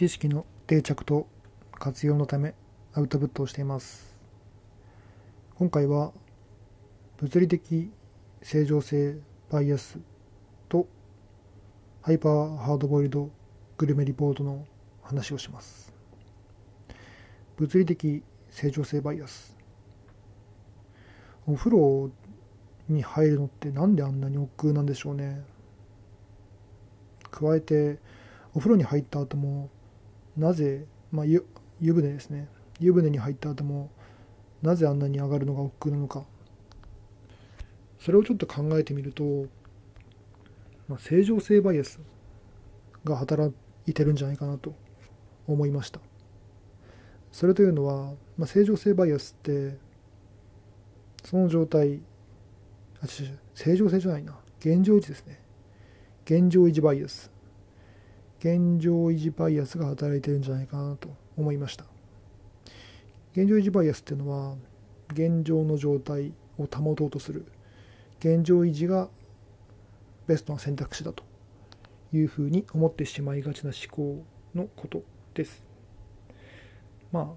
知識の定着と活用のためアウトプットをしています。今回は物理的正常性バイアスとハイパーハードボイルドグルメリポートの話をします。物理的正常性バイアス。お風呂に入るのってなんであんなに億劫なんでしょうね。加えてお風呂に入った後もなぜ、まあ、湯湯船ですね。湯船に入った後もなぜあんなに上がるのが億劫なのか。それをちょっと考えてみると、まあ、正常性バイアスが働いてるんじゃないかなと思いました。それというのは、まあ、正常性バイアスってその状態あ正常性じゃないな。現状維持ですね。現状維持バイアス。現状維持バイアスが働いてるんじゃないかなと思いました。現状維持バイアスっていうのは現状の状態を保とうとする現状維持がベストな選択肢だというふうに思ってしまいがちな思考のことです。ま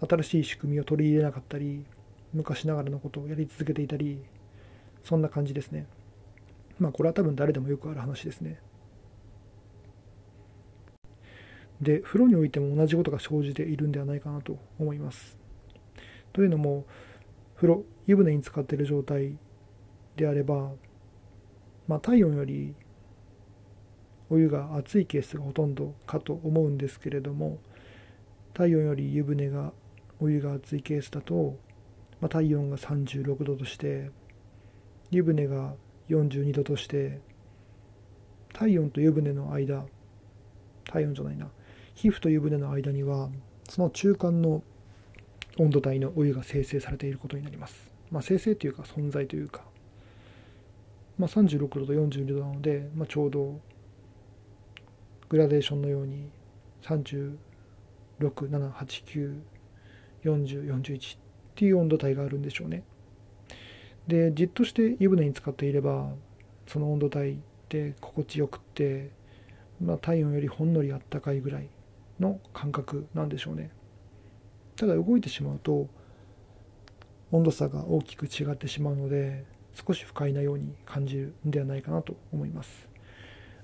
あ新しい仕組みを取り入れなかったり昔ながらのことをやり続けていたりそんな感じですね。まあこれは多分誰でもよくある話ですね。で風呂においても同じことが生じているんではないかなと思います。というのも風呂湯船に浸かっている状態であれば、まあ、体温よりお湯が熱いケースがほとんどかと思うんですけれども体温より湯船がお湯が熱いケースだと、まあ、体温が36度として湯船が42度として体温と湯船の間体温じゃないな皮膚と湯船の間にはその中間の温度帯のお湯が生成されていることになります。まあ、生成というか存在というか、まあ、36度と42度なので、まあ、ちょうどグラデーションのように367894041っていう温度帯があるんでしょうね。でじっとして湯船に浸かっていればその温度帯って心地よくって、まあ、体温よりほんのりあったかいぐらいの感覚なんでしょうね。ただ動いてしまうと温度差が大きく違ってしまうので少し不快なように感じるんではないかなと思います、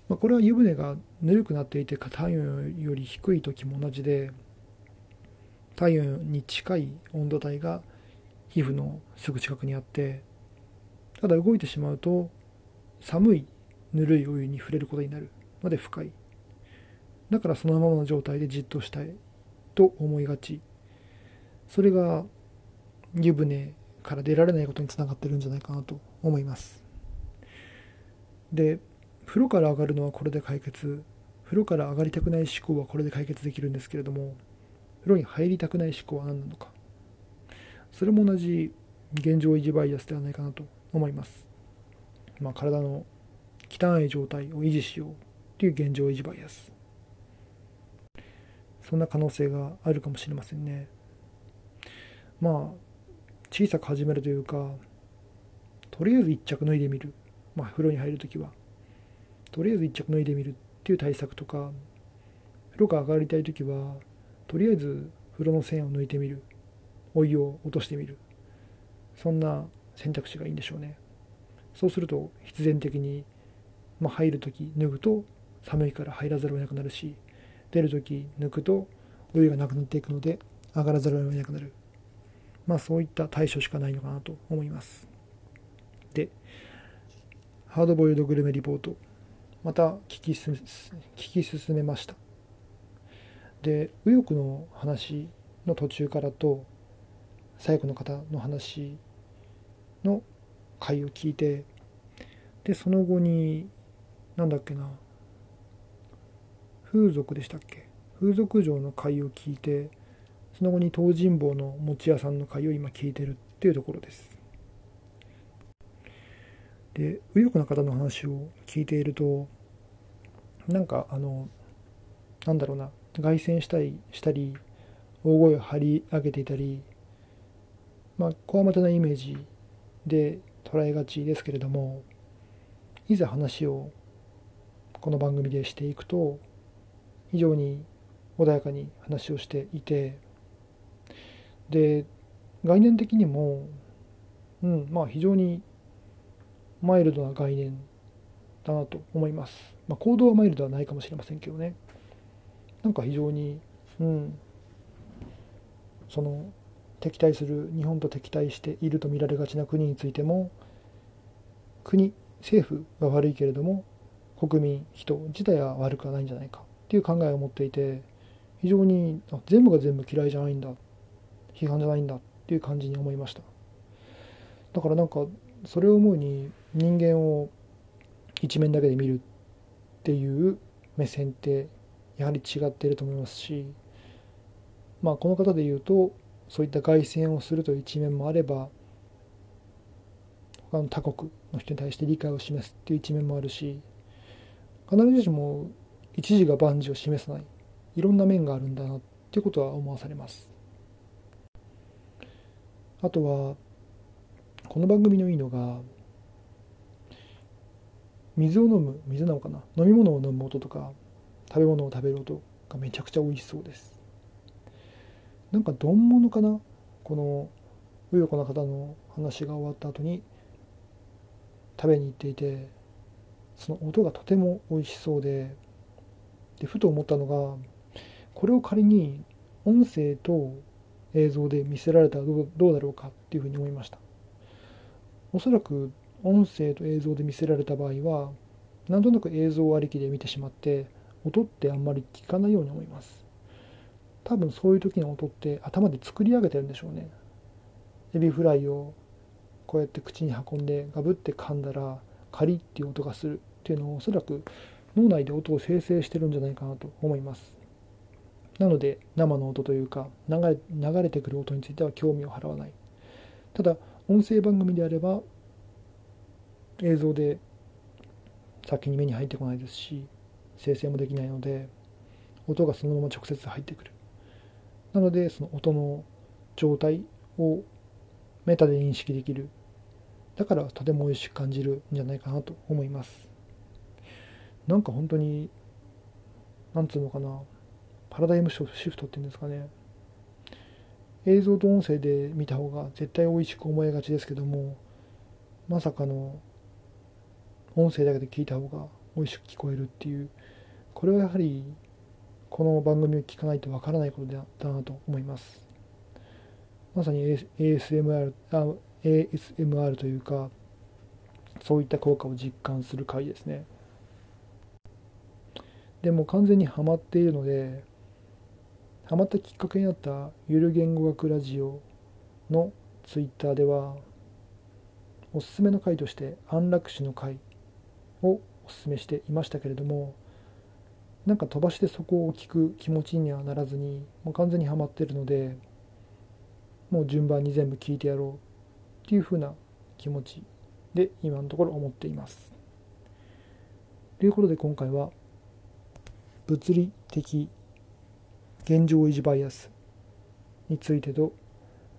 まあ、これは湯船がぬるくなっていて体温より低い時も同じで体温に近い温度帯が皮膚のすぐ近くにあってただ動いてしまうと寒いぬるいお湯に触れることになるので不快。だからそのままの状態でじっとしたいと思いがち。それが湯船から出られないことにつながってるんじゃないかなと思います。で風呂から上がるのはこれで解決。風呂から上がりたくない思考はこれで解決できるんですけれども風呂に入りたくない思考は何なのか。それも同じ現状維持バイアスではないかなと思います、まあ、体の汚い状態を維持しようという現状維持バイアス。そんな可能性があるかもしれませんね。まあ小さく始めるというかとりあえず1着脱いでみる。まあ風呂に入るときは。とりあえず1着脱いでみるっていう対策とか風呂が上がりたいときはとりあえず風呂の線を抜いてみる。お湯を落としてみる。そんな選択肢がいいんでしょうね。そうすると必然的に、まあ、入る時脱ぐと寒いから入らざるを得なくなるし出る時抜くとお湯がなくなっていくので上がらざるを得なくなる。まあそういった対処しかないのかなと思います。でハードボイルドグルメリポート。また聞き聞き進めました。で右翼の話の途中からと最後の方の話の回を聞いてでその後になんだっけな風俗でしたっけ？風俗嬢の会を聞いてその後に東尋坊の餅屋さんの会を今聞いてるっていうところです。で右翼の方の話を聞いているとなんかあのなんだろうな凱旋したりしたり大声を張り上げていたりまあこわもてなイメージで捉えがちですけれどもいざ話をこの番組でしていくと非常に穏やかに話をしていてで概念的にも、うんまあ、非常にマイルドな概念だなと思います。まあ、行動はマイルドはないかもしれませんけどね。なんか非常に、うん、その敵対する日本と敵対していると見られがちな国についても国政府が悪いけれども国民人自体は悪くはないんじゃないかっていう考えを持っていて非常に全部が全部嫌いじゃないんだ批判じゃないんだっていう感じに思いました。だからなんかそれを思うに人間を一面だけで見るっていう目線ってやはり違っていると思いますしまあこの方で言うとそういった凱旋をするという一面もあれば他の他国の人に対して理解を示すっていう一面もあるし必ずしも一時が万事を示さない。いろんな面があるんだなってことは思わされます。あとはこの番組のいいのが水を飲む水なのかな？飲み物を飲む音とか食べ物を食べる音がめちゃくちゃ美味しそうです。なんか丼物かな？このうよこな方の話が終わった後に食べに行っていてその音がとても美味しそうででふと思ったのがこれを仮に音声と映像で見せられたらどうどうだろうかっていうふうに思いました。おそらく音声と映像で見せられた場合はなんとなく映像ありきで見てしまって音ってあんまり聞かないように思います。多分そういう時の音って頭で作り上げてるんでしょうね。エビフライをこうやって口に運んでガブって噛んだらカリッっていう音がするっていうのをおそらく脳内で音を生成してるんじゃないかなと思います。なので生の音というか流れ流れてくる音については興味を払わない。ただ音声番組であれば映像で先に目に入ってこないですし生成もできないので音がそのまま直接入ってくる。なのでその音の状態をメタで認識できる。だからとても美味しく感じるんじゃないかなと思います。なんか本当になんつうのかなパラダイムシフトっていうんですかね。映像と音声で見た方が絶対美味しく思いがちですけどもまさかの音声だけで聞いた方が美味しく聞こえるっていうこれはやはりこの番組を聞かないとわからないことだなと思います。まさに ASMR, あ ASMR というかそういった効果を実感する回ですね。でも完全にはまっているのでハマったきっかけになったゆる言語学ラジオのツイッターではおすすめの回として安楽死の回をおすすめしていましたけれどもなんか飛ばしてそこを聞く気持ちにはならずにもう完全にはまっているのでもう順番に全部聞いてやろうっていうふうな気持ちで今のところ思っています。ということで今回は物理的現状維持バイアスについてと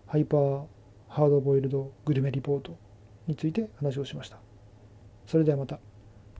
ハイパーハードボイルドグルメリポートについて話をしました。それではまた。